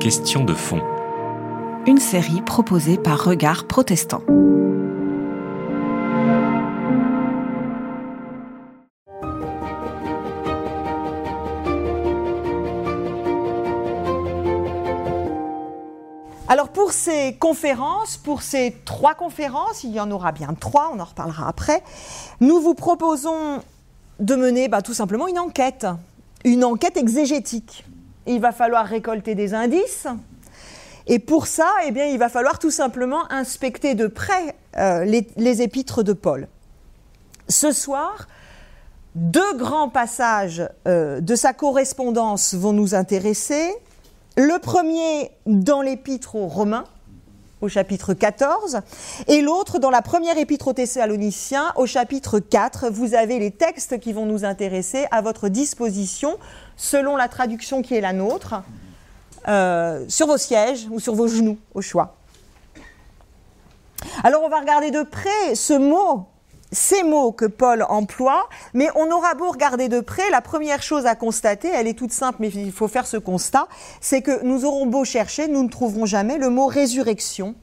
Question de fond. Une série proposée par Regard Protestant. Alors pour ces conférences, pour ces trois conférences, il y en aura bien trois, on en reparlera après, nous vous proposons de mener bah, tout simplement une enquête, une enquête exégétique. Il va falloir récolter des indices, et pour ça, eh il va falloir tout simplement inspecter de près euh, les, les épîtres de Paul. Ce soir, deux grands passages euh, de sa correspondance vont nous intéresser. Le premier dans l'épître aux Romains, au chapitre 14, et l'autre dans la première épître aux Thessaloniciens, au chapitre 4. Vous avez les textes qui vont nous intéresser à votre disposition, selon la traduction qui est la nôtre, euh, sur vos sièges ou sur vos genoux, au choix. Alors on va regarder de près ce mot ces mots que Paul emploie, mais on aura beau regarder de près, la première chose à constater, elle est toute simple, mais il faut faire ce constat, c'est que nous aurons beau chercher, nous ne trouverons jamais le mot résurrection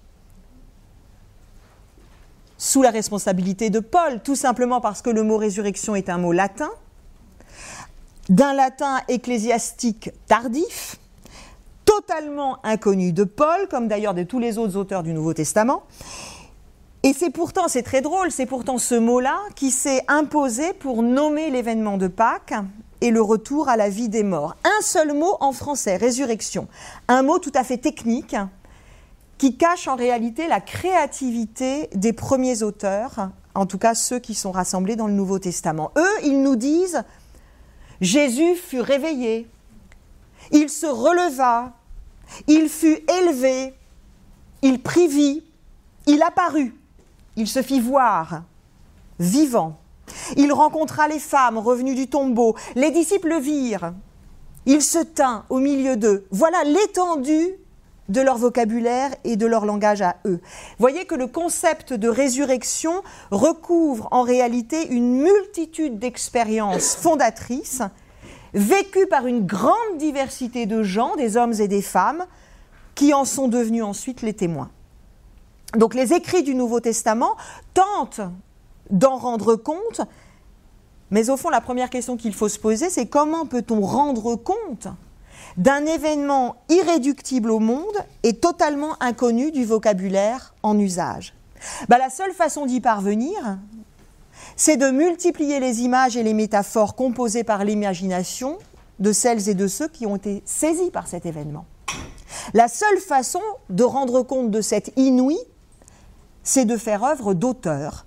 sous la responsabilité de Paul, tout simplement parce que le mot résurrection est un mot latin, d'un latin ecclésiastique tardif, totalement inconnu de Paul, comme d'ailleurs de tous les autres auteurs du Nouveau Testament, et c'est pourtant, c'est très drôle, c'est pourtant ce mot-là qui s'est imposé pour nommer l'événement de Pâques et le retour à la vie des morts. Un seul mot en français, résurrection. Un mot tout à fait technique qui cache en réalité la créativité des premiers auteurs, en tout cas ceux qui sont rassemblés dans le Nouveau Testament. Eux, ils nous disent, Jésus fut réveillé, il se releva, il fut élevé, il prit vie, il apparut. Il se fit voir, vivant. Il rencontra les femmes revenues du tombeau. Les disciples le virent. Il se tint au milieu d'eux. Voilà l'étendue de leur vocabulaire et de leur langage à eux. Voyez que le concept de résurrection recouvre en réalité une multitude d'expériences fondatrices vécues par une grande diversité de gens, des hommes et des femmes, qui en sont devenus ensuite les témoins. Donc les écrits du Nouveau Testament tentent d'en rendre compte, mais au fond la première question qu'il faut se poser, c'est comment peut-on rendre compte d'un événement irréductible au monde et totalement inconnu du vocabulaire en usage? Bah, La seule façon d'y parvenir, c'est de multiplier les images et les métaphores composées par l'imagination de celles et de ceux qui ont été saisis par cet événement. La seule façon de rendre compte de cette inouïe c'est de faire œuvre d'auteur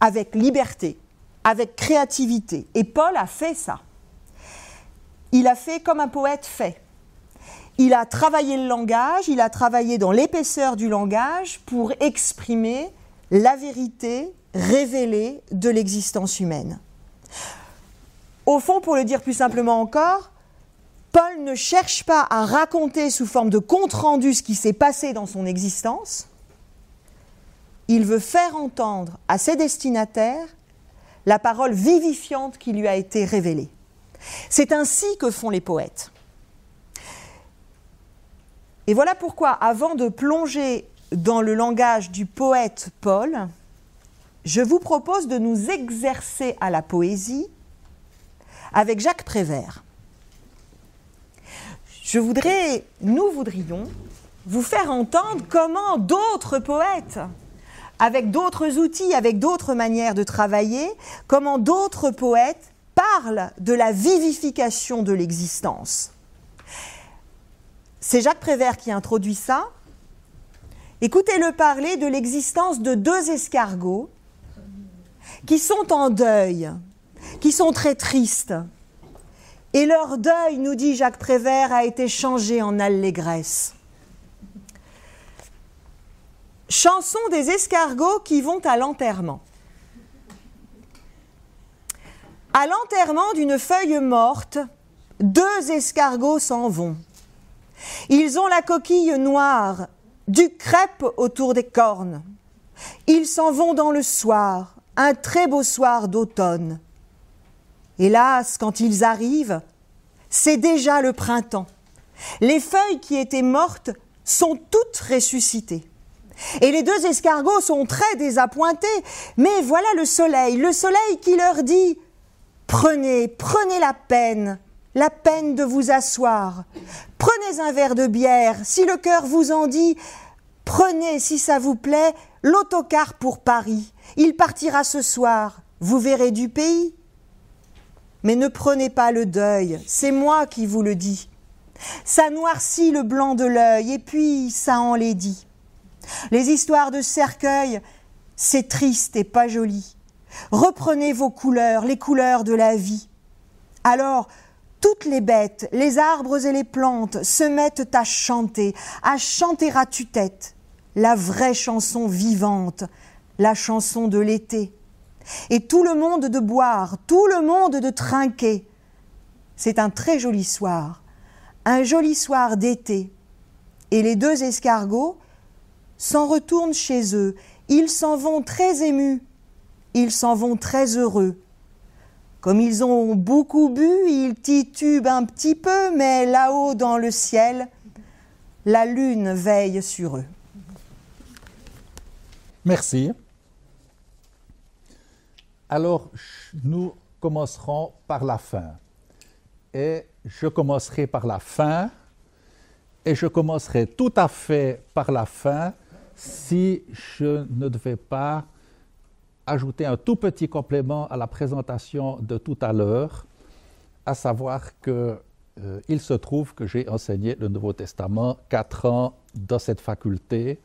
avec liberté, avec créativité. Et Paul a fait ça. Il a fait comme un poète fait. Il a travaillé le langage, il a travaillé dans l'épaisseur du langage pour exprimer la vérité révélée de l'existence humaine. Au fond, pour le dire plus simplement encore, Paul ne cherche pas à raconter sous forme de compte-rendu ce qui s'est passé dans son existence, il veut faire entendre à ses destinataires la parole vivifiante qui lui a été révélée. C'est ainsi que font les poètes. Et voilà pourquoi, avant de plonger dans le langage du poète Paul, je vous propose de nous exercer à la poésie avec Jacques Prévert. Je voudrais, nous voudrions, vous faire entendre comment d'autres poètes avec d'autres outils, avec d'autres manières de travailler, comment d'autres poètes parlent de la vivification de l'existence. C'est Jacques Prévert qui introduit ça. Écoutez-le parler de l'existence de deux escargots qui sont en deuil, qui sont très tristes. Et leur deuil, nous dit Jacques Prévert, a été changé en allégresse. Chanson des escargots qui vont à l'enterrement. À l'enterrement d'une feuille morte, deux escargots s'en vont. Ils ont la coquille noire, du crêpe autour des cornes. Ils s'en vont dans le soir, un très beau soir d'automne. Hélas, quand ils arrivent, c'est déjà le printemps. Les feuilles qui étaient mortes sont toutes ressuscitées. Et les deux escargots sont très désappointés, mais voilà le soleil, le soleil qui leur dit Prenez, prenez la peine, la peine de vous asseoir. Prenez un verre de bière, si le cœur vous en dit. Prenez, si ça vous plaît, l'autocar pour Paris. Il partira ce soir. Vous verrez du pays. Mais ne prenez pas le deuil, c'est moi qui vous le dis. Ça noircit le blanc de l'œil et puis ça enlaidit. Les histoires de cercueil, c'est triste et pas joli. Reprenez vos couleurs, les couleurs de la vie. Alors, toutes les bêtes, les arbres et les plantes se mettent à chanter, à chanter à tue-tête, la vraie chanson vivante, la chanson de l'été. Et tout le monde de boire, tout le monde de trinquer. C'est un très joli soir, un joli soir d'été. Et les deux escargots s'en retournent chez eux. Ils s'en vont très émus, ils s'en vont très heureux. Comme ils ont beaucoup bu, ils titubent un petit peu, mais là-haut dans le ciel, la lune veille sur eux. Merci. Alors, nous commencerons par la fin. Et je commencerai par la fin, et je commencerai tout à fait par la fin si je ne devais pas ajouter un tout petit complément à la présentation de tout à l'heure, à savoir qu'il euh, se trouve que j'ai enseigné le Nouveau Testament quatre ans dans cette faculté.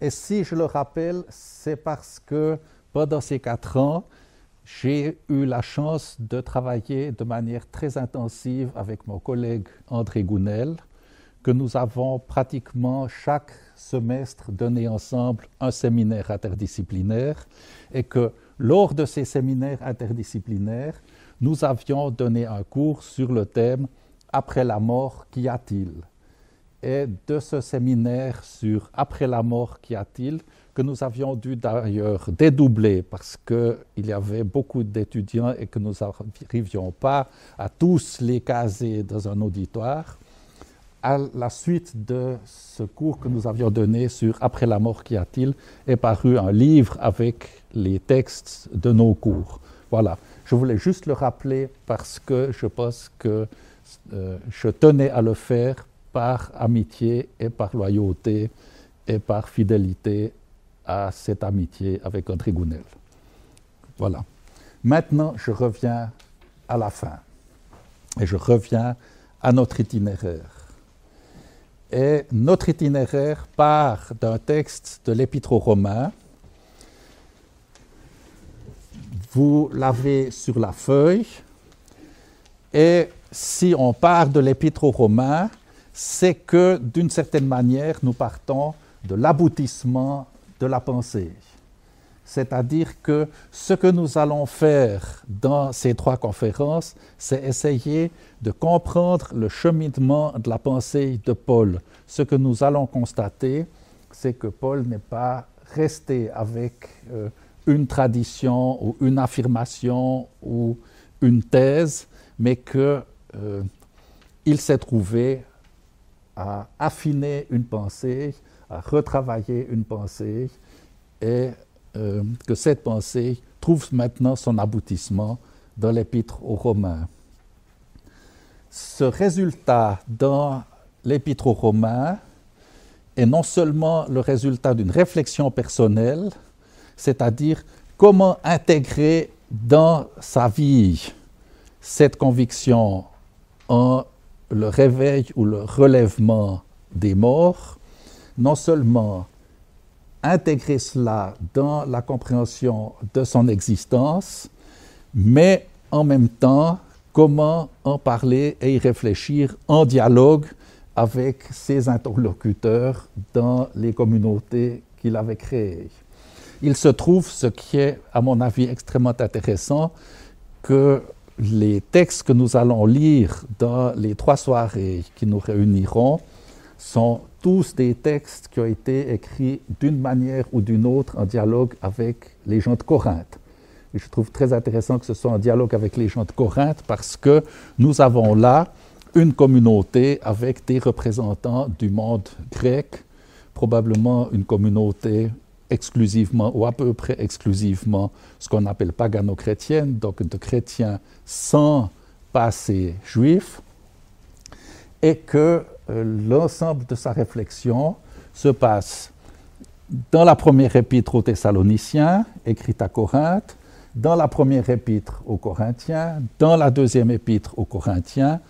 Et si je le rappelle, c'est parce que pendant ces quatre ans, j'ai eu la chance de travailler de manière très intensive avec mon collègue André Gounel, que nous avons pratiquement chaque semestre donné ensemble un séminaire interdisciplinaire et que lors de ces séminaires interdisciplinaires, nous avions donné un cours sur le thème Après la mort, qu'y a-t-il? Et de ce séminaire sur Après la mort, qu'y a-t-il que nous avions dû d'ailleurs dédoubler parce qu'il y avait beaucoup d'étudiants et que nous n'arrivions pas à tous les caser dans un auditoire à la suite de ce cours que nous avions donné sur Après la mort, qu'y a-t-il est paru un livre avec les textes de nos cours. Voilà, je voulais juste le rappeler parce que je pense que euh, je tenais à le faire par amitié et par loyauté et par fidélité à cette amitié avec André Gounel. Voilà. Maintenant, je reviens à la fin et je reviens à notre itinéraire. Et notre itinéraire part d'un texte de l'Épître aux Romains. Vous l'avez sur la feuille. Et si on part de l'Épître aux Romains, c'est que d'une certaine manière, nous partons de l'aboutissement de la pensée. C'est-à-dire que ce que nous allons faire dans ces trois conférences, c'est essayer de comprendre le cheminement de la pensée de Paul. Ce que nous allons constater, c'est que Paul n'est pas resté avec euh, une tradition ou une affirmation ou une thèse, mais qu'il euh, s'est trouvé à affiner une pensée, à retravailler une pensée et euh, que cette pensée trouve maintenant son aboutissement dans l'épître aux Romains. Ce résultat dans l'épître aux Romains est non seulement le résultat d'une réflexion personnelle, c'est-à-dire comment intégrer dans sa vie cette conviction en le réveil ou le relèvement des morts, non seulement intégrer cela dans la compréhension de son existence, mais en même temps, comment en parler et y réfléchir en dialogue avec ses interlocuteurs dans les communautés qu'il avait créées. Il se trouve, ce qui est à mon avis extrêmement intéressant, que les textes que nous allons lire dans les trois soirées qui nous réuniront sont tous des textes qui ont été écrits d'une manière ou d'une autre en dialogue avec les gens de Corinthe. Et je trouve très intéressant que ce soit en dialogue avec les gens de Corinthe parce que nous avons là une communauté avec des représentants du monde grec, probablement une communauté exclusivement ou à peu près exclusivement ce qu'on appelle pagano-chrétienne, donc de chrétiens sans passé juif, et que l'ensemble de sa réflexion se passe dans la première épître aux Thessaloniciens, écrite à Corinthe, dans la première épître aux Corinthiens, dans la deuxième épître aux Corinthiens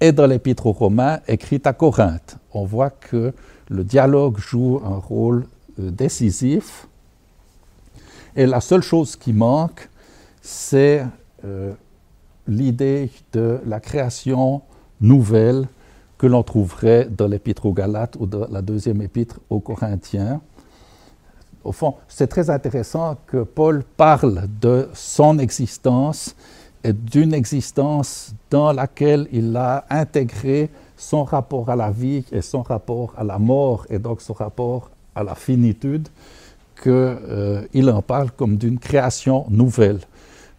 et dans l'épître aux Romains, écrite à Corinthe. On voit que le dialogue joue un rôle euh, décisif. Et la seule chose qui manque, c'est euh, l'idée de la création nouvelle que l'on trouverait dans l'épître aux Galates ou dans la deuxième épître aux Corinthiens. Au fond, c'est très intéressant que Paul parle de son existence et d'une existence dans laquelle il a intégré son rapport à la vie et son rapport à la mort et donc son rapport à la finitude, qu'il euh, en parle comme d'une création nouvelle.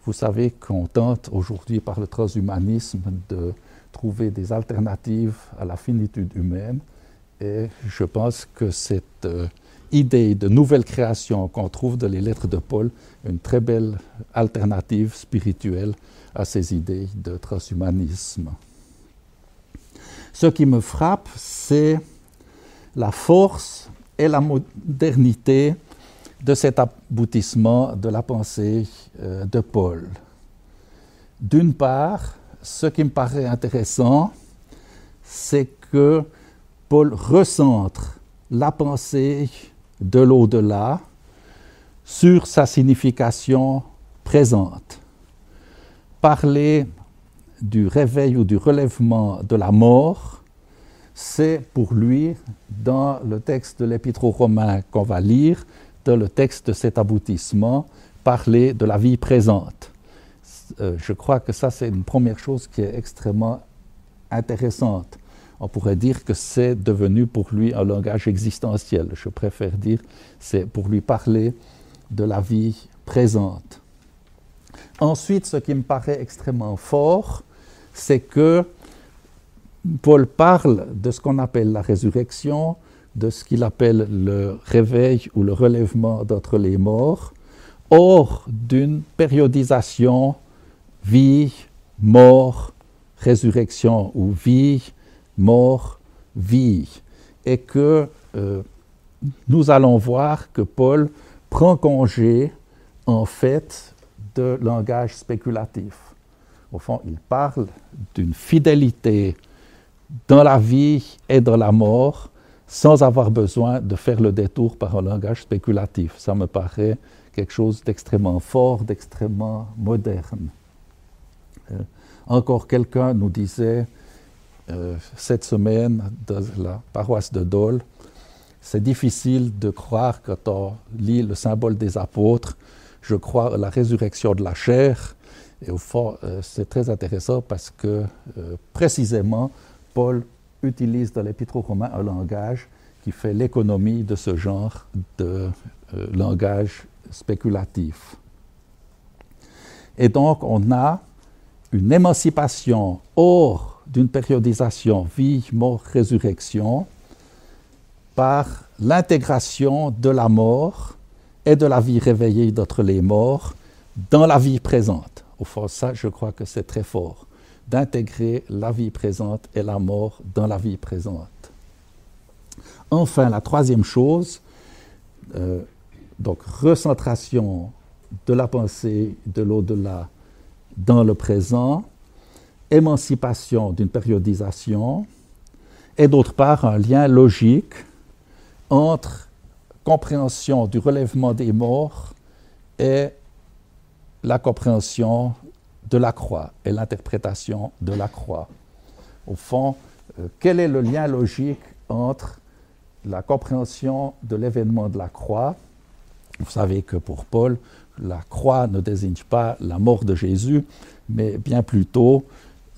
Vous savez qu'on tente aujourd'hui par le transhumanisme de trouver des alternatives à la finitude humaine et je pense que cette euh, idée de nouvelle création qu'on trouve dans les lettres de Paul, une très belle alternative spirituelle à ces idées de transhumanisme. Ce qui me frappe, c'est la force et la modernité de cet aboutissement de la pensée euh, de Paul. D'une part, ce qui me paraît intéressant, c'est que Paul recentre la pensée de l'au-delà sur sa signification présente. Parler du réveil ou du relèvement de la mort, c'est pour lui, dans le texte de l'Épître aux Romains qu'on va lire, dans le texte de cet aboutissement, parler de la vie présente. Euh, je crois que ça, c'est une première chose qui est extrêmement intéressante on pourrait dire que c'est devenu pour lui un langage existentiel. Je préfère dire c'est pour lui parler de la vie présente. Ensuite, ce qui me paraît extrêmement fort, c'est que Paul parle de ce qu'on appelle la résurrection, de ce qu'il appelle le réveil ou le relèvement d'entre les morts, hors d'une périodisation vie, mort, résurrection ou vie, mort, vie. Et que euh, nous allons voir que Paul prend congé, en fait, de langage spéculatif. Au fond, il parle d'une fidélité dans la vie et dans la mort sans avoir besoin de faire le détour par un langage spéculatif. Ça me paraît quelque chose d'extrêmement fort, d'extrêmement moderne. Encore quelqu'un nous disait euh, cette semaine dans la paroisse de Dole. C'est difficile de croire quand on lit le symbole des apôtres. Je crois à la résurrection de la chair. Et au fond, euh, c'est très intéressant parce que euh, précisément, Paul utilise dans l'Épître aux Romains un langage qui fait l'économie de ce genre de langage spéculatif. Et donc, on a une émancipation hors d'une périodisation vie, mort, résurrection par l'intégration de la mort et de la vie réveillée d'entre les morts dans la vie présente. Au fond, ça, je crois que c'est très fort, d'intégrer la vie présente et la mort dans la vie présente. Enfin, la troisième chose, euh, donc recentration de la pensée de l'au-delà dans le présent, émancipation d'une périodisation et d'autre part un lien logique entre compréhension du relèvement des morts et la compréhension de la croix et l'interprétation de la croix. Au fond, euh, quel est le lien logique entre la compréhension de l'événement de la croix? Vous savez que pour Paul, la croix ne désigne pas la mort de Jésus, mais bien plutôt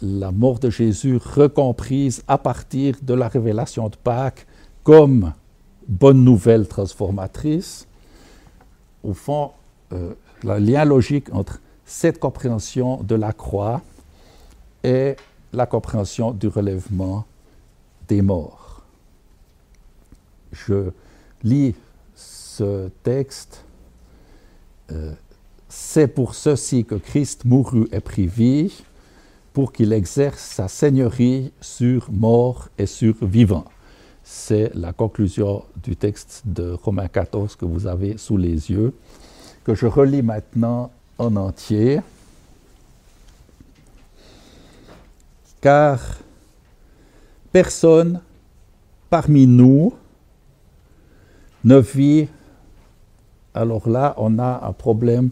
la mort de Jésus recomprise à partir de la révélation de Pâques comme bonne nouvelle transformatrice, au fond, euh, le lien logique entre cette compréhension de la croix et la compréhension du relèvement des morts. Je lis ce texte. Euh, c'est pour ceci que Christ mourut et prit vie, pour qu'il exerce sa seigneurie sur mort et sur vivant. C'est la conclusion du texte de Romains 14 que vous avez sous les yeux, que je relis maintenant en entier. Car personne parmi nous ne vit. Alors là, on a un problème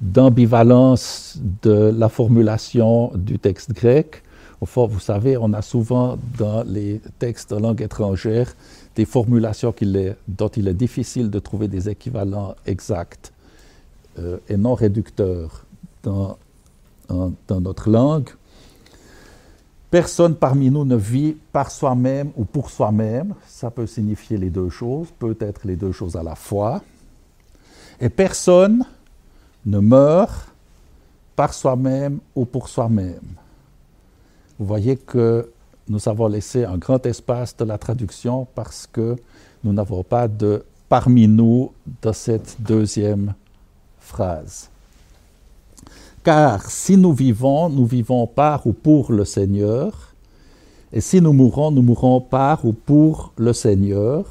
d'ambivalence de la formulation du texte grec. Fond, vous savez, on a souvent dans les textes de langue étrangère des formulations dont il est difficile de trouver des équivalents exacts euh, et non réducteurs dans notre langue. Personne parmi nous ne vit par soi-même ou pour soi-même. Ça peut signifier les deux choses, peut-être les deux choses à la fois. Et personne ne meurt par soi-même ou pour soi-même. Vous voyez que nous avons laissé un grand espace de la traduction parce que nous n'avons pas de parmi nous dans cette deuxième phrase. Car si nous vivons, nous vivons par ou pour le Seigneur, et si nous mourons, nous mourons par ou pour le Seigneur.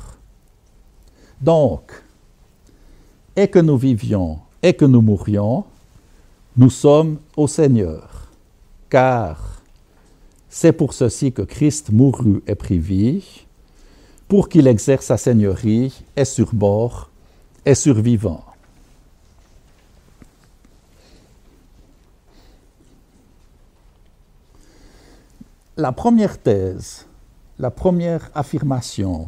Donc, et que nous vivions et que nous mourions, nous sommes au Seigneur, car c'est pour ceci que Christ mourut et prit vie, pour qu'il exerce sa seigneurie et sur mort et survivant. La première thèse, la première affirmation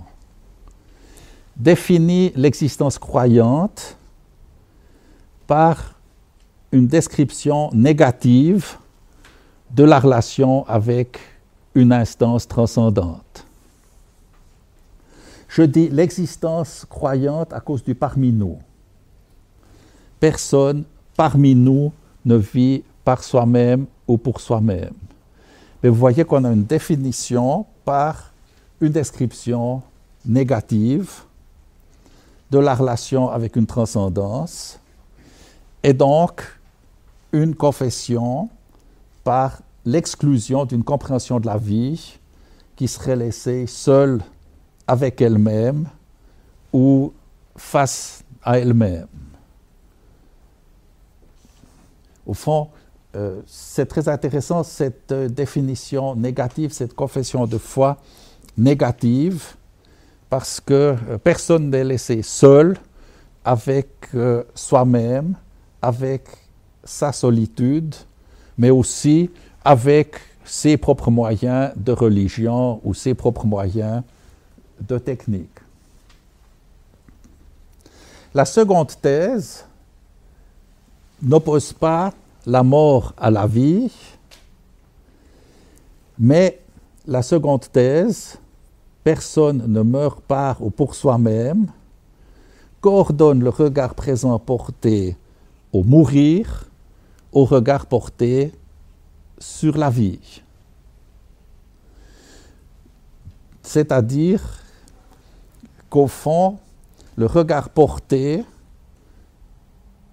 définit l'existence croyante par une description négative de la relation avec une instance transcendante. Je dis l'existence croyante à cause du parmi nous. Personne parmi nous ne vit par soi-même ou pour soi-même. Mais vous voyez qu'on a une définition par une description négative de la relation avec une transcendance et donc une confession par l'exclusion d'une compréhension de la vie qui serait laissée seule avec elle-même ou face à elle-même. Au fond, euh, c'est très intéressant cette euh, définition négative, cette confession de foi négative, parce que euh, personne n'est laissé seul avec soi-même avec sa solitude, mais aussi avec ses propres moyens de religion ou ses propres moyens de technique. La seconde thèse n'oppose pas la mort à la vie, mais la seconde thèse, personne ne meurt par ou pour soi-même, coordonne le regard présent porté au mourir, au regard porté sur la vie. C'est-à-dire qu'au fond, le regard porté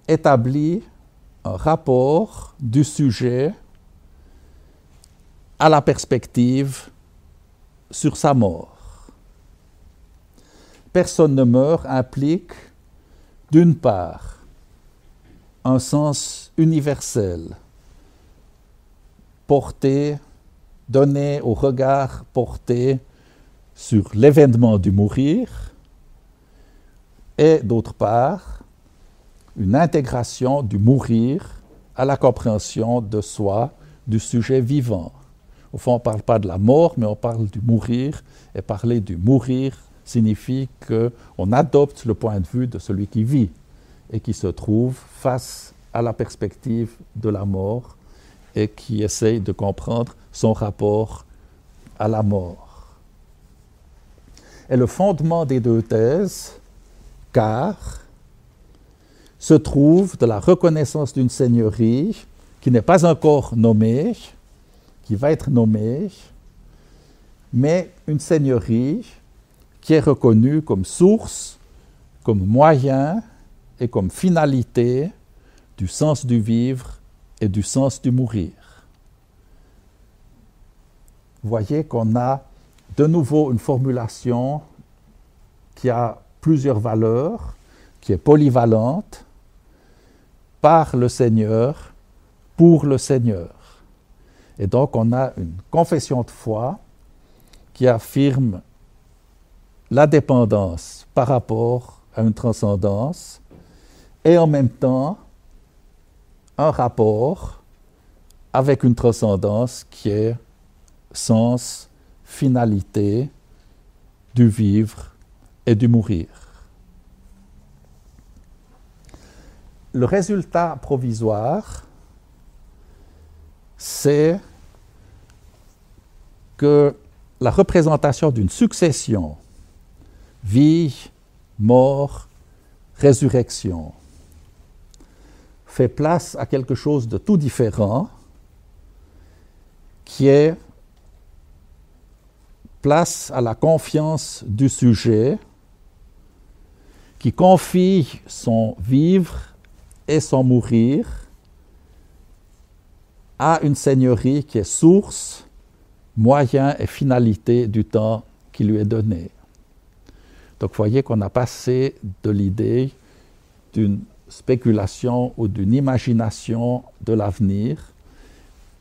établit un rapport du sujet à la perspective sur sa mort. Personne ne meurt implique, d'une part, un sens universel, porté, donné au regard porté sur l'événement du mourir, et d'autre part, une intégration du mourir à la compréhension de soi, du sujet vivant. Au fond, on ne parle pas de la mort, mais on parle du mourir, et parler du mourir signifie qu'on adopte le point de vue de celui qui vit et qui se trouve face à la perspective de la mort et qui essaye de comprendre son rapport à la mort. Et le fondement des deux thèses, car, se trouve de la reconnaissance d'une seigneurie qui n'est pas encore nommée, qui va être nommée, mais une seigneurie qui est reconnue comme source, comme moyen et comme finalité du sens du vivre et du sens du mourir. Vous voyez qu'on a de nouveau une formulation qui a plusieurs valeurs, qui est polyvalente, par le Seigneur, pour le Seigneur. Et donc on a une confession de foi qui affirme la dépendance par rapport à une transcendance et en même temps un rapport avec une transcendance qui est sens, finalité du vivre et du mourir. Le résultat provisoire, c'est que la représentation d'une succession, vie, mort, résurrection, fait place à quelque chose de tout différent, qui est place à la confiance du sujet, qui confie son vivre et son mourir à une seigneurie qui est source, moyen et finalité du temps qui lui est donné. Donc vous voyez qu'on a passé de l'idée d'une spéculation ou d'une imagination de l'avenir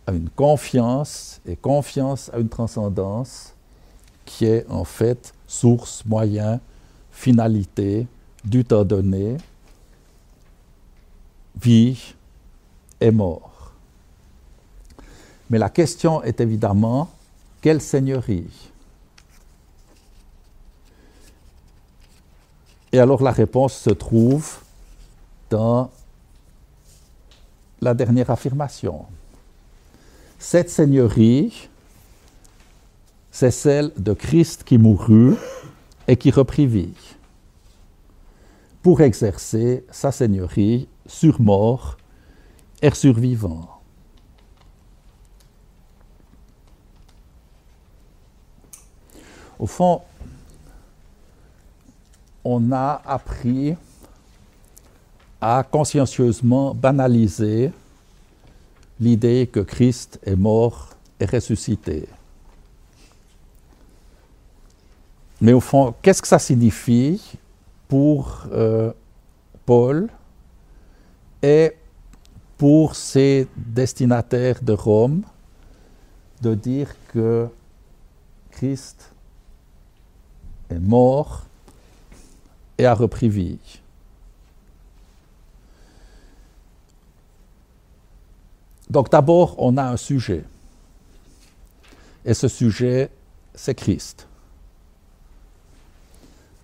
à une confiance et confiance à une transcendance qui est en fait source, moyen, finalité du temps donné, vie et mort. Mais la question est évidemment, quelle seigneurie? Et alors la réponse se trouve dans la dernière affirmation. Cette seigneurie, c'est celle de Christ qui mourut et qui reprit vie pour exercer sa seigneurie sur mort et sur vivant. Au fond, on a appris à consciencieusement banaliser l'idée que Christ est mort et ressuscité. Mais au fond, qu'est-ce que ça signifie pour euh, Paul et pour ses destinataires de Rome de dire que Christ est mort et a repris vie? Donc d'abord, on a un sujet. Et ce sujet, c'est Christ.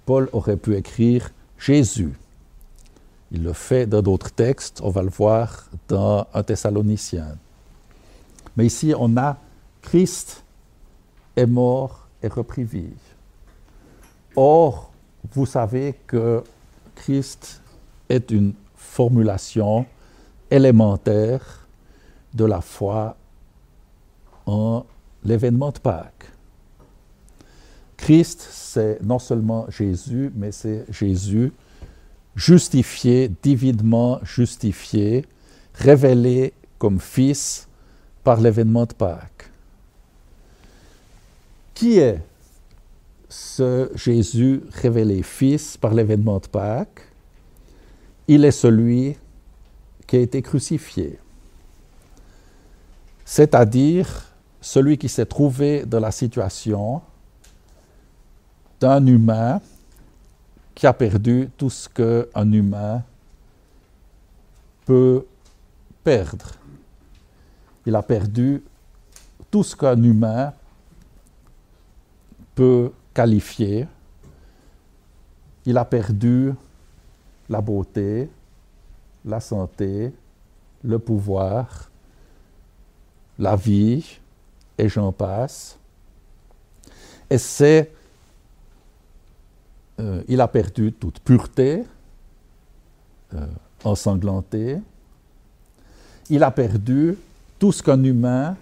Paul aurait pu écrire Jésus. Il le fait dans d'autres textes, on va le voir dans un Thessalonicien. Mais ici, on a Christ est mort et repris vie. Or, vous savez que Christ est une formulation élémentaire de la foi en l'événement de Pâques. Christ, c'est non seulement Jésus, mais c'est Jésus justifié, divinement justifié, révélé comme Fils par l'événement de Pâques. Qui est ce Jésus révélé Fils par l'événement de Pâques? Il est celui qui a été crucifié, c'est-à-dire celui qui s'est trouvé dans la situation d'un humain qui a perdu tout ce qu'un humain peut perdre. Il a perdu tout ce qu'un humain peut qualifier. Il a perdu la beauté, la santé, le pouvoir, la vie, et j'en passe. Et c'est euh, il a perdu toute pureté, euh, ensanglanté. Il a perdu tout ce qu'un humain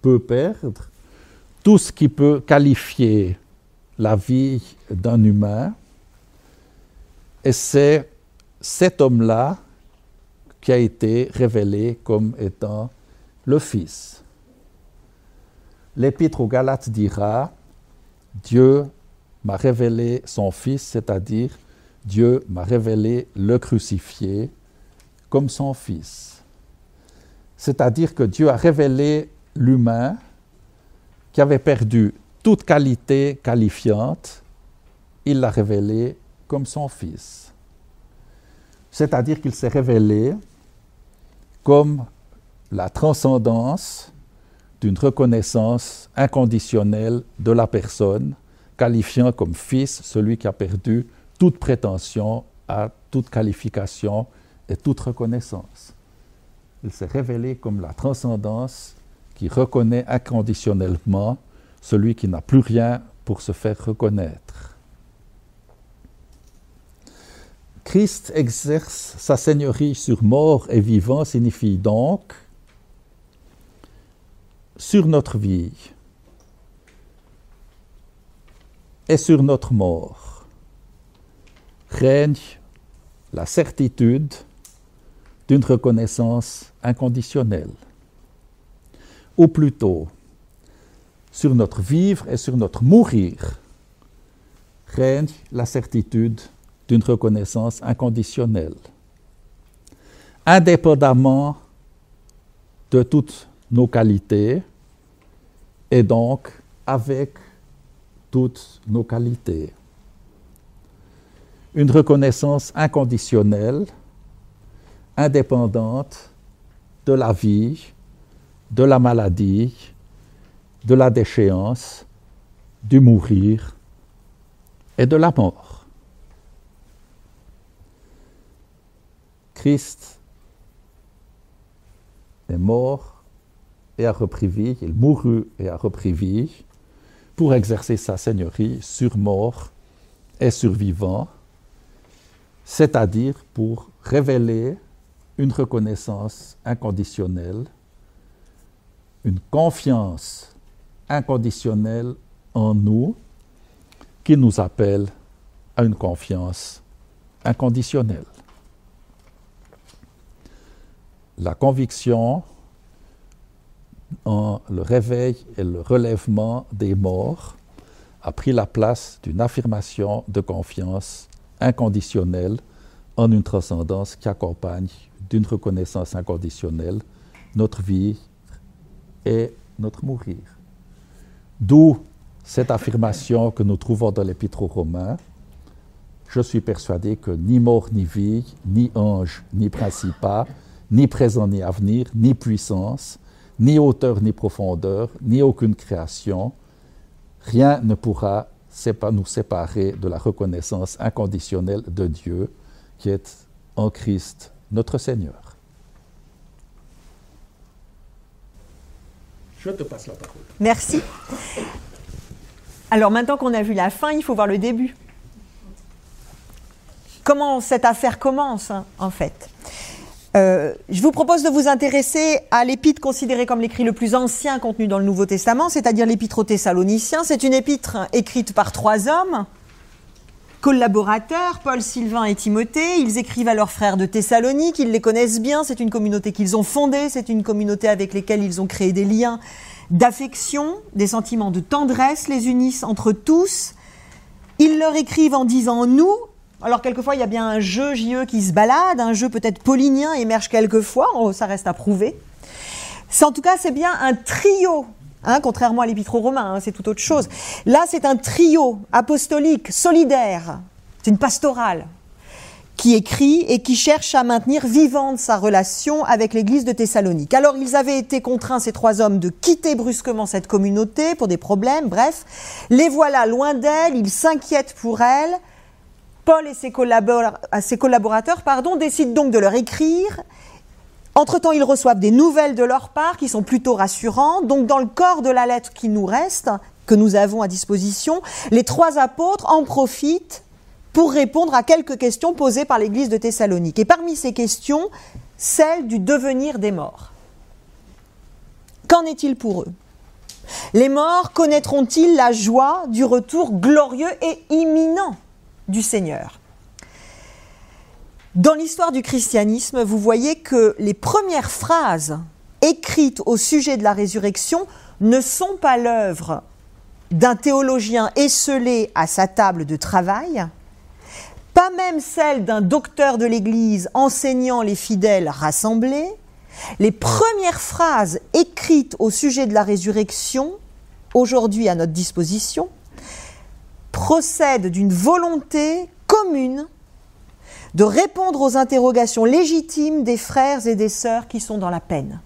peut perdre, tout ce qui peut qualifier la vie d'un humain, et c'est cet homme-là qui a été révélé comme étant le Fils. L'Épître aux Galates dira Dieu m'a révélé son Fils, c'est-à-dire Dieu m'a révélé le crucifié comme son Fils. C'est-à-dire que Dieu a révélé l'humain qui avait perdu toute qualité qualifiante, il l'a révélé comme son Fils. C'est-à-dire qu'il s'est révélé comme la transcendance d'une reconnaissance inconditionnelle de la personne, qualifiant comme fils celui qui a perdu toute prétention à toute qualification et toute reconnaissance. Il s'est révélé comme la transcendance qui reconnaît inconditionnellement celui qui n'a plus rien pour se faire reconnaître. Christ exerce sa seigneurie sur mort et vivant signifie donc sur notre vie et sur notre mort règne la certitude d'une reconnaissance inconditionnelle. Ou plutôt, sur notre vivre et sur notre mourir règne la certitude d'une reconnaissance inconditionnelle. Indépendamment de toutes nos qualités et donc avec toutes nos qualités. Une reconnaissance inconditionnelle, indépendante de la vie, de la maladie, de la déchéance, du mourir et de la mort. Christ est mort et a repris vie, il mourut et a repris vie pour exercer sa seigneurie sur mort et sur vivant, c'est-à-dire pour révéler une reconnaissance inconditionnelle, une confiance inconditionnelle en nous qui nous appelle à une confiance inconditionnelle. La conviction le réveil et le relèvement des morts a pris la place d'une affirmation de confiance inconditionnelle en une transcendance qui accompagne d'une reconnaissance inconditionnelle notre vie et notre mourir. D'où cette affirmation que nous trouvons dans l'Épître aux Romains. Je suis persuadé que ni mort ni vie, ni ange ni principat, ni présent ni avenir, ni puissance, ni hauteur ni profondeur, ni aucune création, rien ne pourra nous séparer de la reconnaissance inconditionnelle de Dieu qui est en Christ notre Seigneur. Je te passe la parole. Merci. Alors maintenant qu'on a vu la fin, il faut voir le début. Comment cette affaire commence, hein, en fait? Euh, je vous propose de vous intéresser à l'épître considérée comme l'écrit le plus ancien contenu dans le Nouveau Testament, c'est-à-dire l'épître aux Thessaloniciens. C'est une épître écrite par trois hommes, collaborateurs, Paul, Sylvain et Timothée. Ils écrivent à leurs frères de Thessalonique, ils les connaissent bien, c'est une communauté qu'ils ont fondée, c'est une communauté avec laquelle ils ont créé des liens d'affection, des sentiments de tendresse les unissent entre tous. Ils leur écrivent en disant nous, alors quelquefois, il y a bien un jeu JE qui se balade, un jeu peut-être paulinien émerge quelquefois, oh, ça reste à prouver. En tout cas, c'est bien un trio, hein, contrairement à l'épître aux Romains, hein, c'est tout autre chose. Là, c'est un trio apostolique, solidaire, c'est une pastorale qui écrit et qui cherche à maintenir vivante sa relation avec l'église de Thessalonique. Alors ils avaient été contraints, ces trois hommes, de quitter brusquement cette communauté pour des problèmes, bref. Les voilà loin d'elle, ils s'inquiètent pour elle, Paul et ses, collaborateurs pardon, décident donc de leur écrire. Entre-temps, ils reçoivent des nouvelles de leur part qui sont plutôt rassurantes. Donc, dans le corps de la lettre qui nous reste, que nous avons à disposition, les trois apôtres en profitent pour répondre à quelques questions posées par l'Église de Thessalonique. Et parmi ces questions, celle du devenir des morts. Qu'en est-il pour eux? Les morts connaîtront-ils la joie du retour glorieux et imminent? Seigneur. Dans l'histoire du christianisme, vous voyez que les premières phrases écrites au sujet de la résurrection ne sont pas l'œuvre d'un théologien esselé à sa table de travail, pas même celle d'un docteur de l'Église enseignant les fidèles rassemblés, les premières phrases écrites au sujet de la résurrection, aujourd'hui à notre disposition, procèdent d'une volonté commune de répondre aux interrogations légitimes des frères et des sœurs qui sont dans la peine.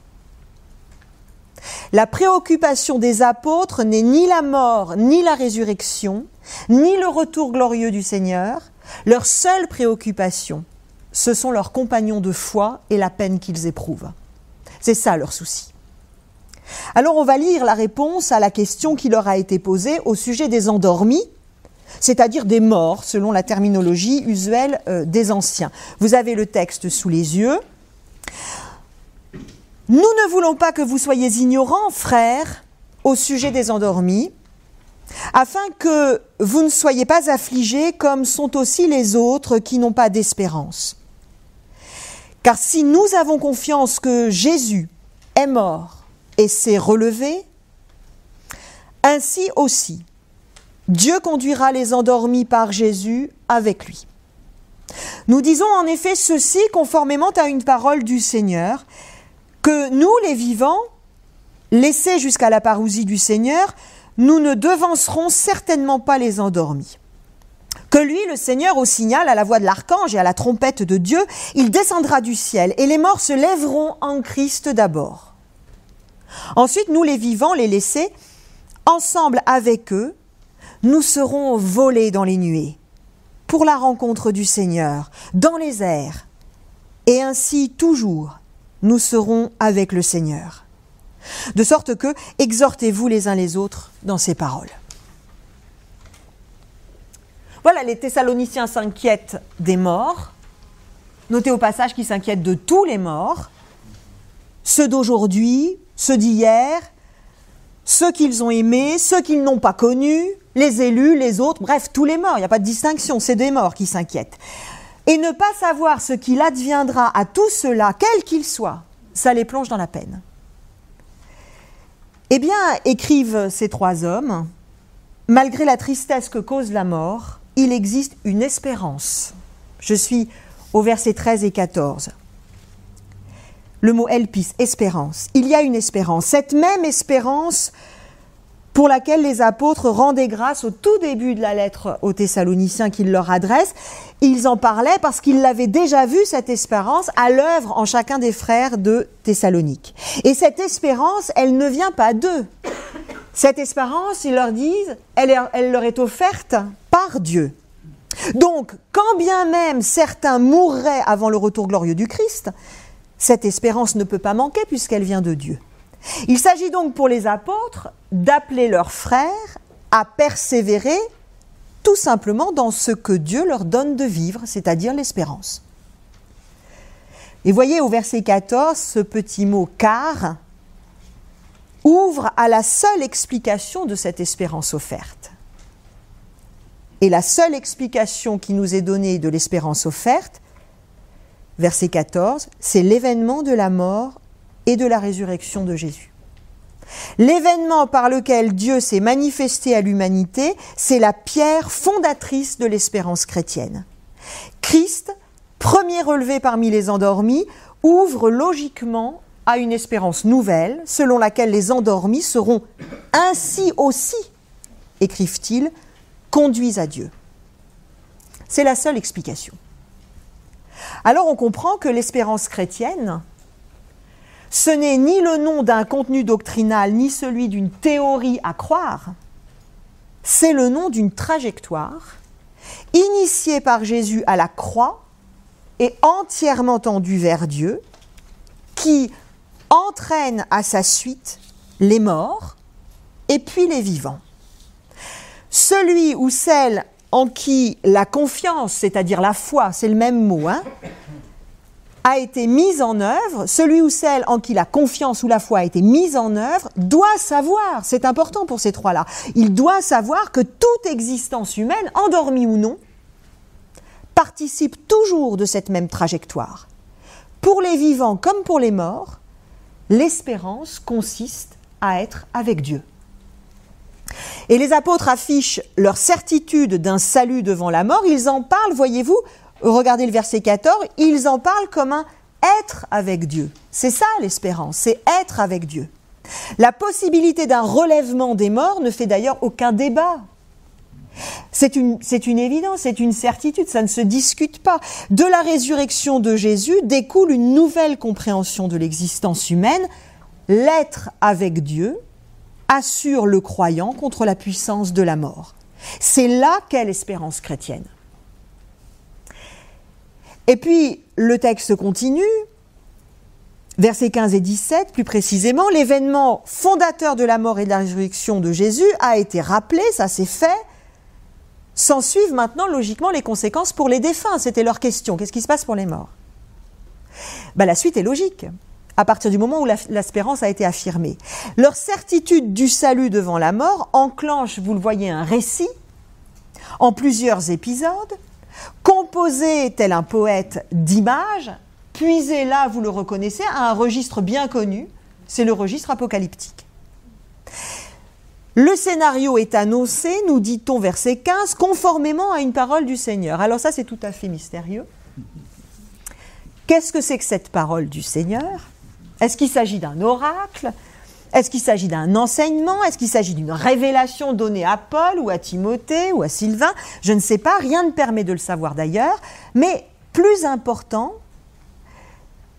La préoccupation des apôtres n'est ni la mort, ni la résurrection, ni le retour glorieux du Seigneur. Leur seule préoccupation, ce sont leurs compagnons de foi et la peine qu'ils éprouvent. C'est ça leur souci. Alors on va lire la réponse à la question qui leur a été posée au sujet des endormis, c'est-à-dire des morts, selon la terminologie usuelle euh, des anciens. Vous avez le texte sous les yeux. Nous ne voulons pas que vous soyez ignorants, frères, au sujet des endormis, afin que vous ne soyez pas affligés comme sont aussi les autres qui n'ont pas d'espérance. Car si nous avons confiance que Jésus est mort et s'est relevé, ainsi aussi Dieu conduira les endormis par Jésus avec lui. Nous disons en effet ceci conformément à une parole du Seigneur, que nous, les vivants, laissés jusqu'à la parousie du Seigneur, nous ne devancerons certainement pas les endormis. Que lui, le Seigneur, au signal, à la voix de l'archange et à la trompette de Dieu, il descendra du ciel, et les morts se lèveront en Christ d'abord. Ensuite, nous, les vivants, les laissés, ensemble avec eux, nous serons volés dans les nuées, pour la rencontre du Seigneur, dans les airs, et ainsi toujours nous serons avec le Seigneur. De sorte que exhortez-vous les uns les autres dans ces paroles. Voilà, les Thessaloniciens s'inquiètent des morts. Notez au passage qu'ils s'inquiètent de tous les morts, ceux d'aujourd'hui, ceux d'hier, ceux qu'ils ont aimés, ceux qu'ils n'ont pas connus, les élus, les autres, bref, tous les morts. Il n'y a pas de distinction, c'est des morts qui s'inquiètent et ne pas savoir ce qu'il adviendra à tout cela, quel qu'il soit, ça les plonge dans la peine. Eh bien, écrivent ces trois hommes, malgré la tristesse que cause la mort, il existe une espérance. Je suis au verset 13 et 14. Le mot elpis, espérance. Il y a une espérance. Cette même espérance pour laquelle les apôtres rendaient grâce au tout début de la lettre aux Thessaloniciens qu'ils leur adressent. Ils en parlaient parce qu'ils l'avaient déjà vu, cette espérance, à l'œuvre en chacun des frères de Thessalonique. Et cette espérance, elle ne vient pas d'eux. Cette espérance, ils leur disent, elle, elle leur est offerte par Dieu. Donc, quand bien même certains mourraient avant le retour glorieux du Christ, cette espérance ne peut pas manquer puisqu'elle vient de Dieu. Il s'agit donc pour les apôtres d'appeler leurs frères à persévérer tout simplement dans ce que Dieu leur donne de vivre, c'est-à-dire l'espérance. Et voyez au verset 14, ce petit mot car ouvre à la seule explication de cette espérance offerte. Et la seule explication qui nous est donnée de l'espérance offerte, verset 14, c'est l'événement de la mort et de la résurrection de Jésus. L'événement par lequel Dieu s'est manifesté à l'humanité, c'est la pierre fondatrice de l'espérance chrétienne. Christ, premier relevé parmi les endormis, ouvre logiquement à une espérance nouvelle, selon laquelle les endormis seront ainsi aussi, écrivent-ils, conduits à Dieu. C'est la seule explication. Alors on comprend que l'espérance chrétienne, ce n'est ni le nom d'un contenu doctrinal, ni celui d'une théorie à croire, c'est le nom d'une trajectoire initiée par Jésus à la croix et entièrement tendue vers Dieu, qui entraîne à sa suite les morts et puis les vivants. Celui ou celle en qui la confiance, c'est-à-dire la foi, c'est le même mot, hein, a été mise en œuvre, celui ou celle en qui la confiance ou la foi a été mise en œuvre doit savoir, c'est important pour ces trois-là, il doit savoir que toute existence humaine, endormie ou non, participe toujours de cette même trajectoire. Pour les vivants comme pour les morts, l'espérance consiste à être avec Dieu. Et les apôtres affichent leur certitude d'un salut devant la mort, ils en parlent, voyez-vous, regardez le verset 14, ils en parlent comme un être avec Dieu. C'est ça l'espérance, c'est être avec Dieu. La possibilité d'un relèvement des morts ne fait d'ailleurs aucun débat. C'est une, une, évidence, c'est une certitude, ça ne se discute pas. De la résurrection de Jésus découle une nouvelle compréhension de l'existence humaine. L'être avec Dieu assure le croyant contre la puissance de la mort. C'est là qu'est l'espérance chrétienne. Et puis, le texte continue, versets 15 et 17 plus précisément, l'événement fondateur de la mort et de la résurrection de Jésus a été rappelé, ça s'est fait. S'en suivent maintenant logiquement les conséquences pour les défunts. C'était leur question. Qu'est-ce qui se passe pour les morts? Ben, La suite est logique, à partir du moment où l'espérance a été affirmée. Leur certitude du salut devant la mort enclenche, vous le voyez, un récit en plusieurs épisodes composé tel un poète d'images, puisé là, vous le reconnaissez, à un registre bien connu, c'est le registre apocalyptique. Le scénario est annoncé, nous dit-on verset 15, conformément à une parole du Seigneur. Alors ça, c'est tout à fait mystérieux. Qu'est-ce que c'est que cette parole du Seigneur? Est-ce qu'il s'agit d'un oracle? Est-ce qu'il s'agit d'un enseignement? Est-ce qu'il s'agit d'une révélation donnée à Paul ou à Timothée ou à Sylvain? Je ne sais pas, rien ne permet de le savoir d'ailleurs, mais plus important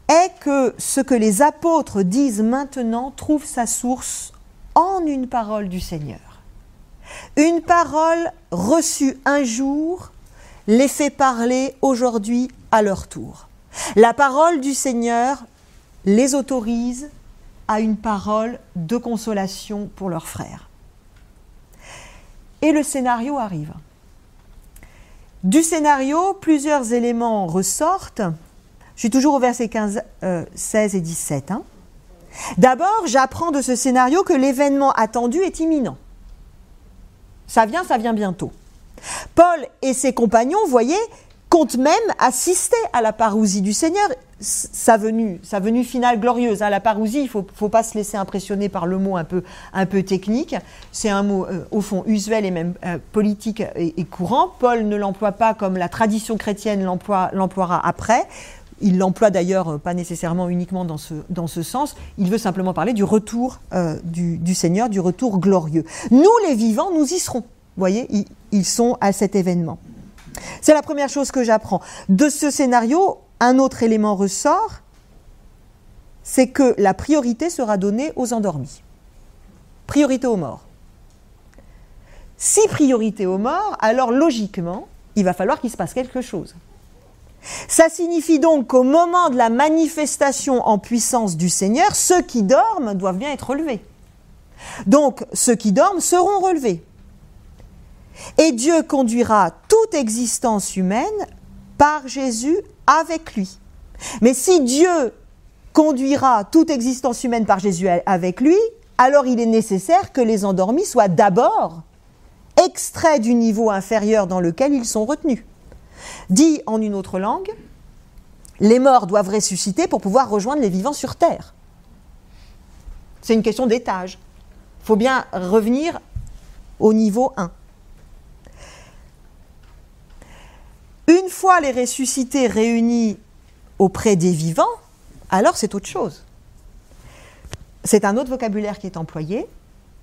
est que ce que les apôtres disent maintenant trouve sa source en une parole du Seigneur. Une parole reçue un jour les fait parler aujourd'hui à leur tour. La parole du Seigneur les autorise à une parole de consolation pour leurs frères. Et le scénario arrive. Du scénario, plusieurs éléments ressortent. Je suis toujours au verset 15, 16 euh, et 17. Hein. D'abord, j'apprends de ce scénario que l'événement attendu est imminent. Ça vient, ça vient bientôt. Paul et ses compagnons, voyez, comptent même assister à la parousie du Seigneur sa venue, sa venue finale glorieuse. hein, la parousie, il ne faut, pas se laisser impressionner par le mot un peu, un peu technique. C'est un mot, euh, au fond, usuel et même euh, politique et, courant. Paul ne l'emploie pas comme la tradition chrétienne l'emploiera après. Il l'emploie d'ailleurs euh, pas nécessairement uniquement dans ce, dans ce sens. Il veut simplement parler du retour du, Seigneur, du retour glorieux. Nous, les vivants, nous y serons. Vous voyez, ils sont à cet événement. C'est la première chose que j'apprends. De ce scénario, un autre élément ressort, c'est que la priorité sera donnée aux endormis. Priorité aux morts. Si priorité aux morts, alors logiquement, il va falloir qu'il se passe quelque chose. Ça signifie donc qu'au moment de la manifestation en puissance du Seigneur, ceux qui dorment doivent bien être relevés. Donc ceux qui dorment seront relevés. Et Dieu conduira toute existence humaine par Jésus avec lui. Mais si Dieu conduira toute existence humaine par Jésus avec lui, alors il est nécessaire que les endormis soient d'abord extraits du niveau inférieur dans lequel ils sont retenus. Dit en une autre langue, les morts doivent ressusciter pour pouvoir rejoindre les vivants sur Terre. C'est une question d'étage. Il faut bien revenir au niveau 1. Une fois les ressuscités réunis auprès des vivants, alors c'est autre chose. C'est un autre vocabulaire qui est employé,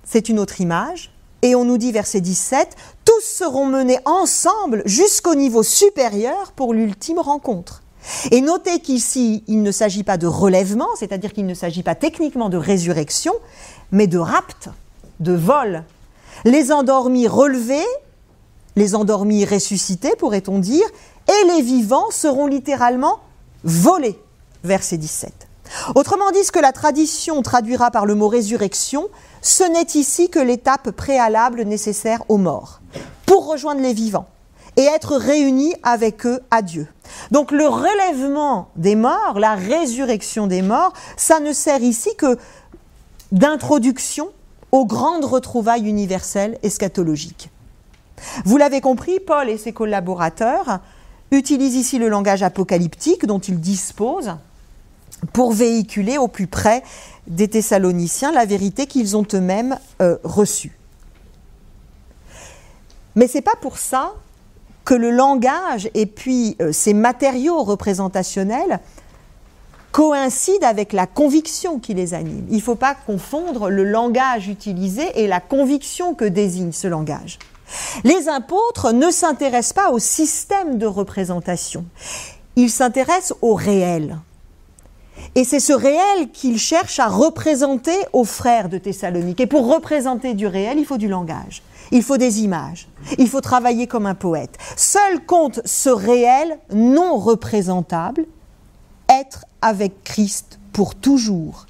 c'est une autre image, et on nous dit, verset 17, tous seront menés ensemble jusqu'au niveau supérieur pour l'ultime rencontre. Et notez qu'ici, il ne s'agit pas de relèvement, c'est-à-dire qu'il ne s'agit pas techniquement de résurrection, mais de rapt, de vol. Les endormis relevés les endormis ressuscités, pourrait-on dire, et les vivants seront littéralement volés. Verset 17. Autrement dit, ce que la tradition traduira par le mot résurrection, ce n'est ici que l'étape préalable nécessaire aux morts, pour rejoindre les vivants. et être réunis avec eux à Dieu. Donc le relèvement des morts, la résurrection des morts, ça ne sert ici que d'introduction aux grandes retrouvailles universelles eschatologiques. Vous l'avez compris, Paul et ses collaborateurs utilisent ici le langage apocalyptique dont ils disposent pour véhiculer au plus près des Thessaloniciens la vérité qu'ils ont eux-mêmes euh, reçue. Mais c'est pas pour ça que le langage et puis euh, ces matériaux représentationnels coïncident avec la conviction qui les anime. Il ne faut pas confondre le langage utilisé et la conviction que désigne ce langage. Les apôtres ne s'intéressent pas au système de représentation, ils s'intéressent au réel. Et c'est ce réel qu'ils cherchent à représenter aux frères de Thessalonique. Et pour représenter du réel, il faut du langage, il faut des images, il faut travailler comme un poète. Seul compte ce réel non représentable, être avec Christ pour toujours.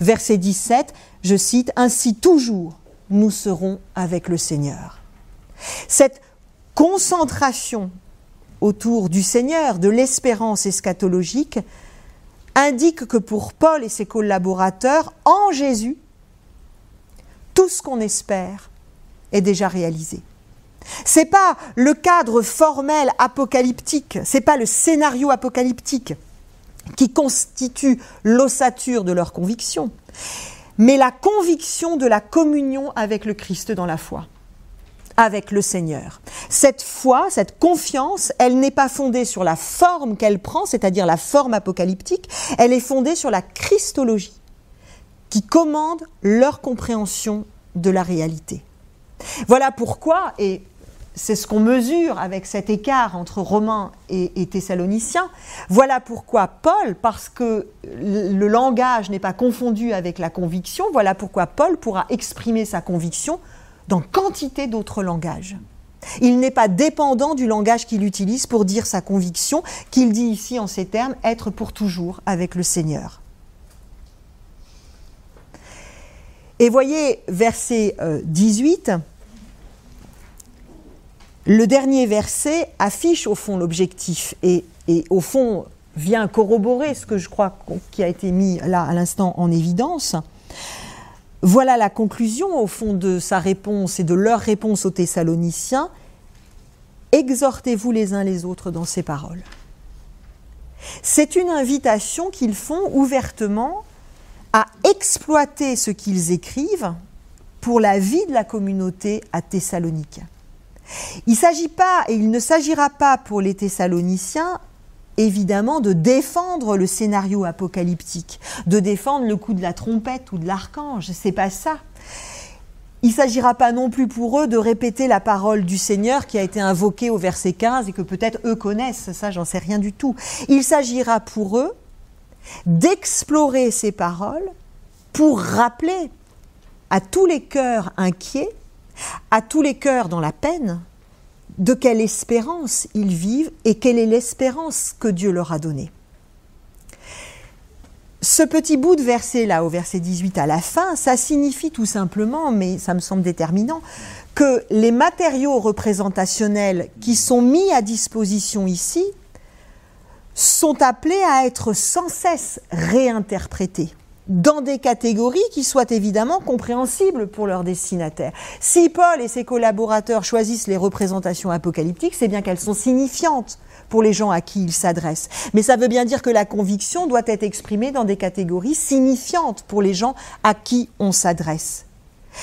Verset 17, je cite, Ainsi toujours nous serons avec le Seigneur. Cette concentration autour du Seigneur, de l'espérance eschatologique, indique que pour Paul et ses collaborateurs, en Jésus, tout ce qu'on espère est déjà réalisé. C'est pas le cadre formel apocalyptique, c'est pas le scénario apocalyptique qui constitue l'ossature de leur conviction, mais la conviction de la communion avec le Christ dans la foi avec le Seigneur. Cette foi, cette confiance, elle n'est pas fondée sur la forme qu'elle prend, c'est-à-dire la forme apocalyptique, elle est fondée sur la Christologie, qui commande leur compréhension de la réalité. Voilà pourquoi, et c'est ce qu'on mesure avec cet écart entre Romains et, Thessaloniciens, voilà pourquoi Paul, parce que le langage n'est pas confondu avec la conviction, voilà pourquoi Paul pourra exprimer sa conviction dans quantité d'autres langages. Il n'est pas dépendant du langage qu'il utilise pour dire sa conviction, qu'il dit ici en ces termes, être pour toujours avec le Seigneur. Et voyez verset 18, euh, le dernier verset affiche au fond l'objectif et, et, au fond vient corroborer ce que je crois qui a été mis là à l'instant en évidence. Voilà la conclusion au fond de sa réponse et de leur réponse aux Thessaloniciens. Exhortez-vous les uns les autres dans ces paroles. C'est une invitation qu'ils font ouvertement à exploiter ce qu'ils écrivent pour la vie de la communauté à Thessalonique. Il s'agit pas, et il ne s'agira pas pour les Thessaloniciens évidemment de défendre le scénario apocalyptique, de défendre le coup de la trompette ou de l'archange. C'est pas ça. Il ne s'agira pas non plus pour eux de répéter la parole du Seigneur qui a été invoquée au verset 15 et que peut-être eux connaissent, ça j'en sais rien du tout. Il s'agira pour eux d'explorer ces paroles pour rappeler à tous les cœurs inquiets, à tous les cœurs dans la peine, de quelle espérance ils vivent et quelle est l'espérance que Dieu leur a donnée. Ce petit bout de verset là, au verset 18 à la fin, ça signifie tout simplement, mais ça me semble déterminant, que les matériaux représentationnels qui sont mis à disposition ici sont appelés à être sans cesse réinterprétés dans des catégories qui soient évidemment compréhensibles pour leurs destinataires. Si Paul et ses collaborateurs choisissent les représentations apocalyptiques, c'est bien qu'elles sont signifiantes pour les gens à qui ils s'adressent. Mais ça veut bien dire que la conviction doit être exprimée dans des catégories signifiantes pour les gens à qui on s'adresse.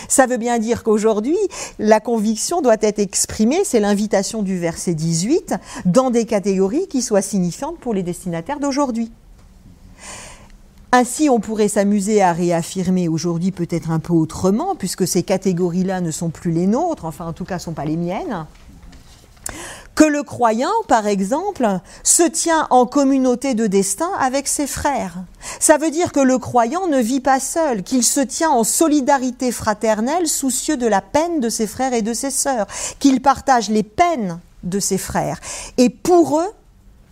Ça veut bien dire qu'aujourd'hui, la conviction doit être exprimée, c'est l'invitation du verset 18, dans des catégories qui soient signifiantes pour les destinataires d'aujourd'hui. Ainsi, on pourrait s'amuser à réaffirmer aujourd'hui peut-être un peu autrement, puisque ces catégories-là ne sont plus les nôtres, enfin en tout cas ne sont pas les miennes, que le croyant, par exemple, se tient en communauté de destin avec ses frères. Ça veut dire que le croyant ne vit pas seul, qu'il se tient en solidarité fraternelle, soucieux de la peine de ses frères et de ses sœurs, qu'il partage les peines de ses frères. Et pour eux,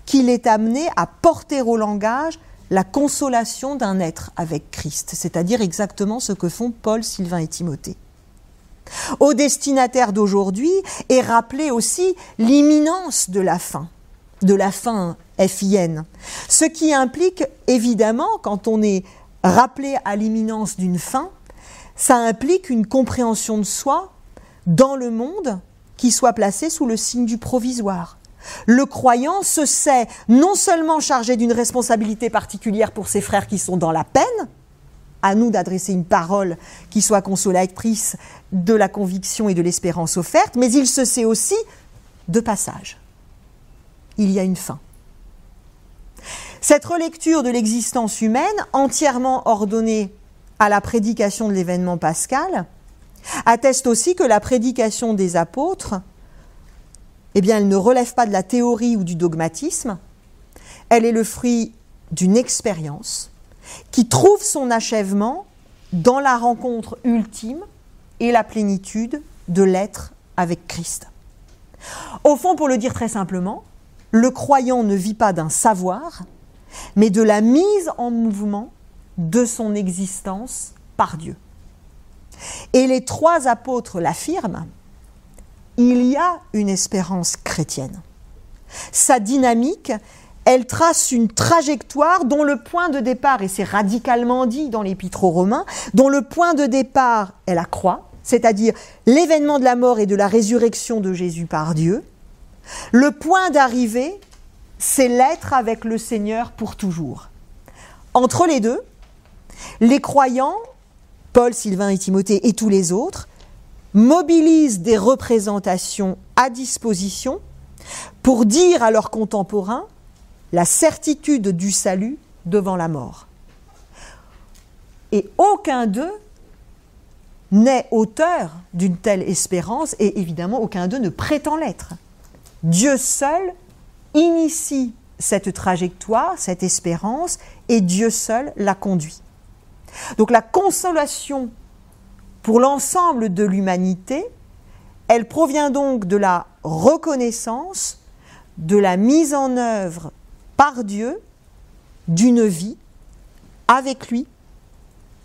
qu'il est amené à porter au langage la consolation d'un être avec Christ, c'est-à-dire exactement ce que font Paul, Sylvain et Timothée. Au destinataire d'aujourd'hui est rappelée aussi l'imminence de la fin, de la fin FIN. Ce qui implique évidemment, quand on est rappelé à l'imminence d'une fin, ça implique une compréhension de soi dans le monde qui soit placée sous le signe du provisoire. Le croyant se sait non seulement chargé d'une responsabilité particulière pour ses frères qui sont dans la peine, à nous d'adresser une parole qui soit consolatrice de la conviction et de l'espérance offerte, mais il se sait aussi de passage. Il y a une fin. Cette relecture de l'existence humaine, entièrement ordonnée à la prédication de l'événement pascal, atteste aussi que la prédication des apôtres, eh elle ne relève pas de la théorie ou du dogmatisme, elle est le fruit d'une expérience qui trouve son achèvement dans la rencontre ultime et la plénitude de l'être avec Christ. Au fond, pour le dire très simplement, le croyant ne vit pas d'un savoir, mais de la mise en mouvement de son existence par Dieu. Et les trois apôtres l'affirment, il y a une espérance chrétienne. Sa dynamique, elle trace une trajectoire dont le point de départ, et c'est radicalement dit dans l'épître aux Romains, dont le point de départ est la croix, c'est-à-dire l'événement de la mort et de la résurrection de Jésus par Dieu. Le point d'arrivée, c'est l'être avec le Seigneur pour toujours. Entre les deux, les croyants, Paul, Sylvain et Timothée et tous les autres, mobilisent des représentations à disposition pour dire à leurs contemporains la certitude du salut devant la mort. Et aucun d'eux n'est auteur d'une telle espérance et évidemment aucun d'eux ne prétend l'être. Dieu seul initie cette trajectoire, cette espérance, et Dieu seul la conduit. Donc la consolation pour l'ensemble de l'humanité, elle provient donc de la reconnaissance, de la mise en œuvre par Dieu d'une vie avec lui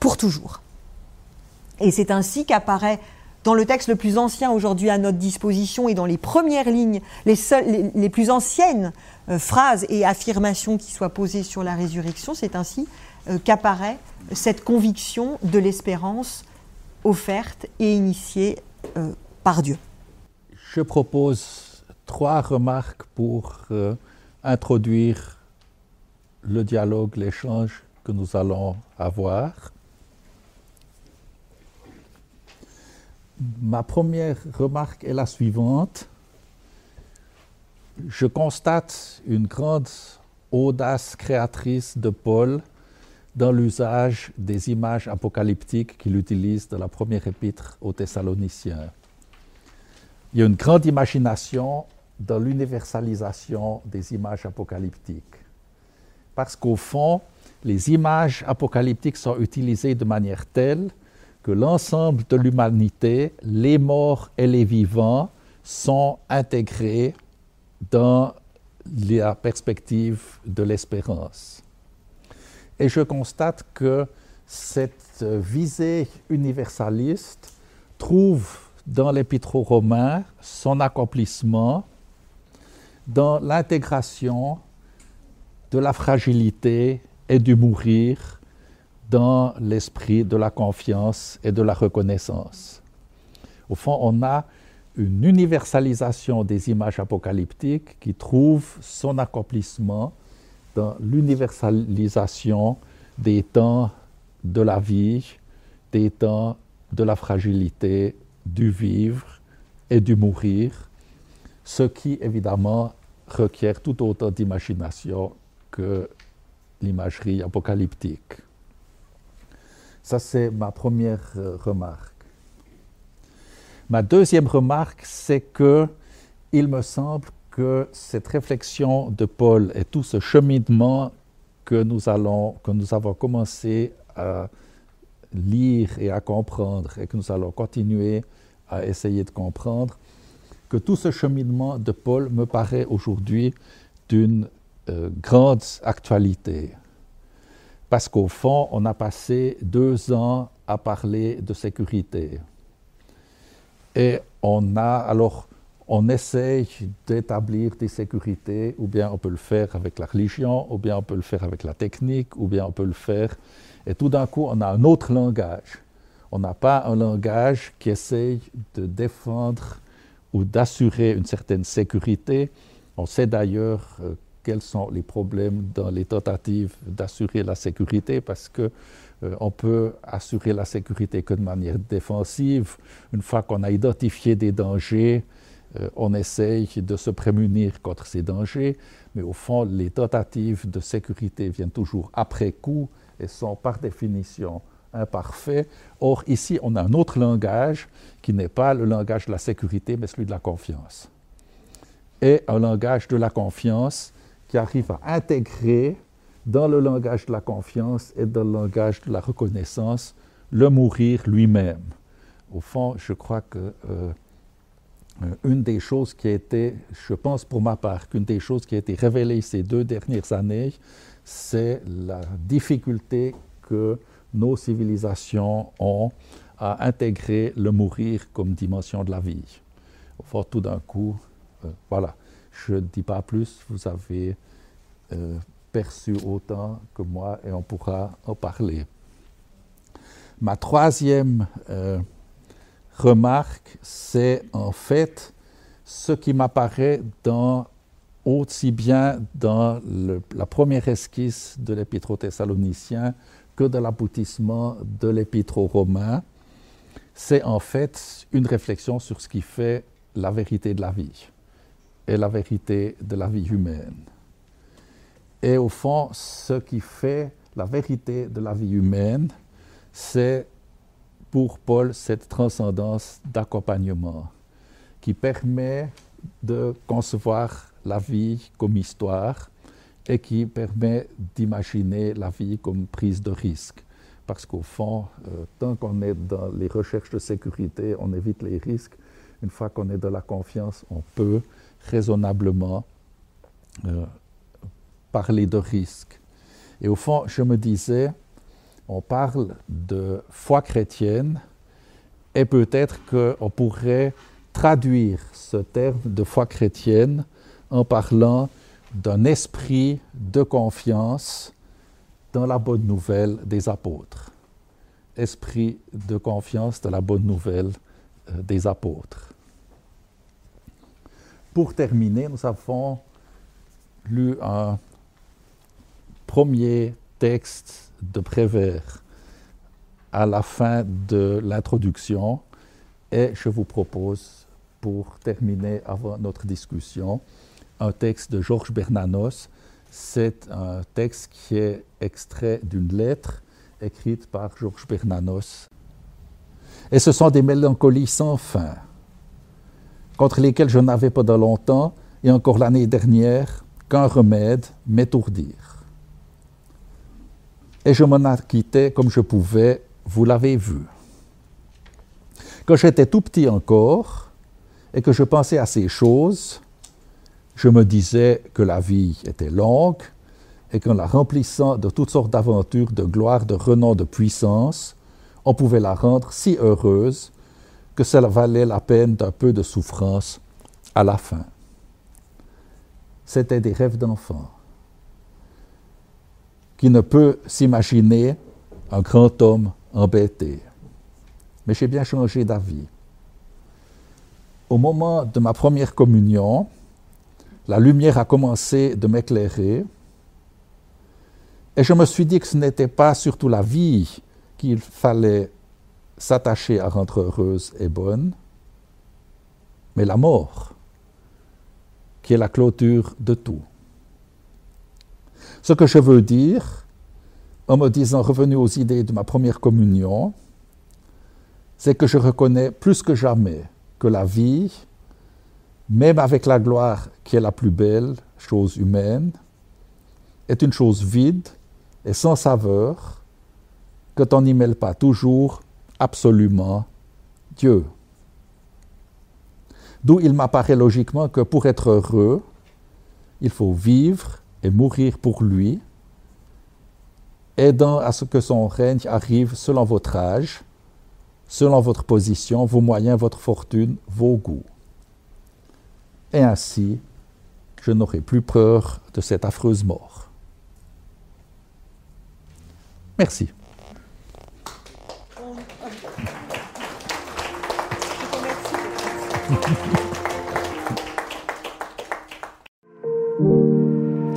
pour toujours. Et c'est ainsi qu'apparaît dans le texte le plus ancien aujourd'hui à notre disposition et dans les premières lignes, les, plus anciennes euh, phrases et affirmations qui soient posées sur la résurrection, c'est ainsi euh, qu'apparaît cette conviction de l'espérance offerte et initiée euh, par Dieu. Je propose trois remarques pour introduire le dialogue, l'échange que nous allons avoir. Ma première remarque est la suivante. Je constate une grande audace créatrice de Paul dans l'usage des images apocalyptiques qu'il utilise dans la première épître aux Thessaloniciens. Il y a une grande imagination dans l'universalisation des images apocalyptiques. Parce qu'au fond, les images apocalyptiques sont utilisées de manière telle que l'ensemble de l'humanité, les morts et les vivants, sont intégrés dans la perspective de l'espérance. Et je constate que cette visée universaliste trouve dans l'Épître aux Romains son accomplissement dans l'intégration de la fragilité et du mourir dans l'esprit de la confiance et de la reconnaissance. Au fond, on a une universalisation des images apocalyptiques qui trouve son accomplissement dans l'universalisation des temps de la vie, des temps de la fragilité, du vivre et du mourir, ce qui évidemment requiert tout autant d'imagination que l'imagerie apocalyptique. Ça, c'est ma première euh, remarque. Ma deuxième remarque, c'est que il me semble que cette réflexion de Paul et tout ce cheminement que nous, allons, que nous avons commencé à lire et à comprendre et que nous allons continuer à essayer de comprendre, que tout ce cheminement de Paul me paraît aujourd'hui d'une euh, grande actualité. Parce qu'au fond, on a passé deux ans à parler de sécurité. Et on a alors, on essaye d'établir des sécurités, ou bien on peut le faire avec la religion, ou bien on peut le faire avec la technique, ou bien on peut le faire. Et tout d'un coup, on a un autre langage. On n'a pas un langage qui essaye de défendre ou d'assurer une certaine sécurité. On sait d'ailleurs euh, quels sont les problèmes dans les tentatives d'assurer la sécurité parce que euh, on peut assurer la sécurité que de manière défensive. Une fois qu'on a identifié des dangers, euh, on essaye de se prémunir contre ces dangers, mais au fond, les tentatives de sécurité viennent toujours après coup et sont par définition imparfaits. Or, ici, on a un autre langage qui n'est pas le langage de la sécurité, mais celui de la confiance. Et un langage de la confiance qui arrive à intégrer dans le langage de la confiance et dans le langage de la reconnaissance le mourir lui-même. Au fond, je crois que euh, une des choses qui a été, je pense pour ma part, qu'une des choses qui a été révélée ces deux dernières années, c'est la difficulté que nos civilisations ont à intégrer le mourir comme dimension de la vie. Fond, tout d'un coup, euh, voilà, je ne dis pas plus, vous avez perçu autant que moi et on pourra en parler. Ma troisième euh, remarque, c'est en fait ce qui m'apparaît dans aussi bien dans la première esquisse de l'Épître aux Thessaloniciens que de l'aboutissement de l'Épître aux Romains. C'est en fait une réflexion sur ce qui fait la vérité de la vie et la vérité de la vie humaine. Et au fond, ce qui fait la vérité de la vie humaine, c'est pour Paul cette transcendance d'accompagnement qui permet de concevoir la vie comme histoire et qui permet d'imaginer la vie comme prise de risque. Parce qu'au fond, euh, tant qu'on est dans les recherches de sécurité, on évite les risques. Une fois qu'on est dans la confiance, on peut raisonnablement euh, parler de risque. Et au fond, je me disais, on parle de foi chrétienne et peut-être qu'on pourrait traduire ce terme de foi chrétienne en parlant d'un esprit de confiance dans la bonne nouvelle des apôtres. Esprit de confiance dans la bonne nouvelle euh, des apôtres. Pour terminer, nous avons lu un premier texte de Prévert à la fin de l'introduction et je vous propose, pour terminer avant notre discussion, un texte de Georges Bernanos. C'est un texte qui est extrait d'une lettre écrite par Georges Bernanos. Et ce sont des mélancolies sans fin, contre lesquelles je n'avais pas de longtemps, et encore l'année dernière, qu'un remède, m'étourdir et je m'en acquittais comme je pouvais, vous l'avez vu. Quand j'étais tout petit encore et que je pensais à ces choses, je me disais que la vie était longue et qu'en la remplissant de toutes sortes d'aventures, de gloire, de renom, de puissance, on pouvait la rendre si heureuse que cela valait la peine d'un peu de souffrance à la fin. C'était des rêves d'enfant qui ne peut s'imaginer un grand homme embêté. Mais j'ai bien changé d'avis. Au moment de ma première communion, la lumière a commencé de m'éclairer et je me suis dit que ce n'était pas surtout la vie qu'il fallait s'attacher à rendre heureuse et bonne, mais la mort, qui est la clôture de tout. Ce que je veux dire, en me disant revenu aux idées de ma première communion, c'est que je reconnais plus que jamais que la vie, même avec la gloire qui est la plus belle chose humaine, est une chose vide et sans saveur, que on n'y mêle pas toujours absolument Dieu. D'où il m'apparaît logiquement que pour être heureux, il faut vivre et mourir pour lui, aidant à ce que son règne arrive selon votre âge, selon votre position, vos moyens, votre fortune, vos goûts. Et ainsi, je n'aurai plus peur de cette affreuse mort. Merci.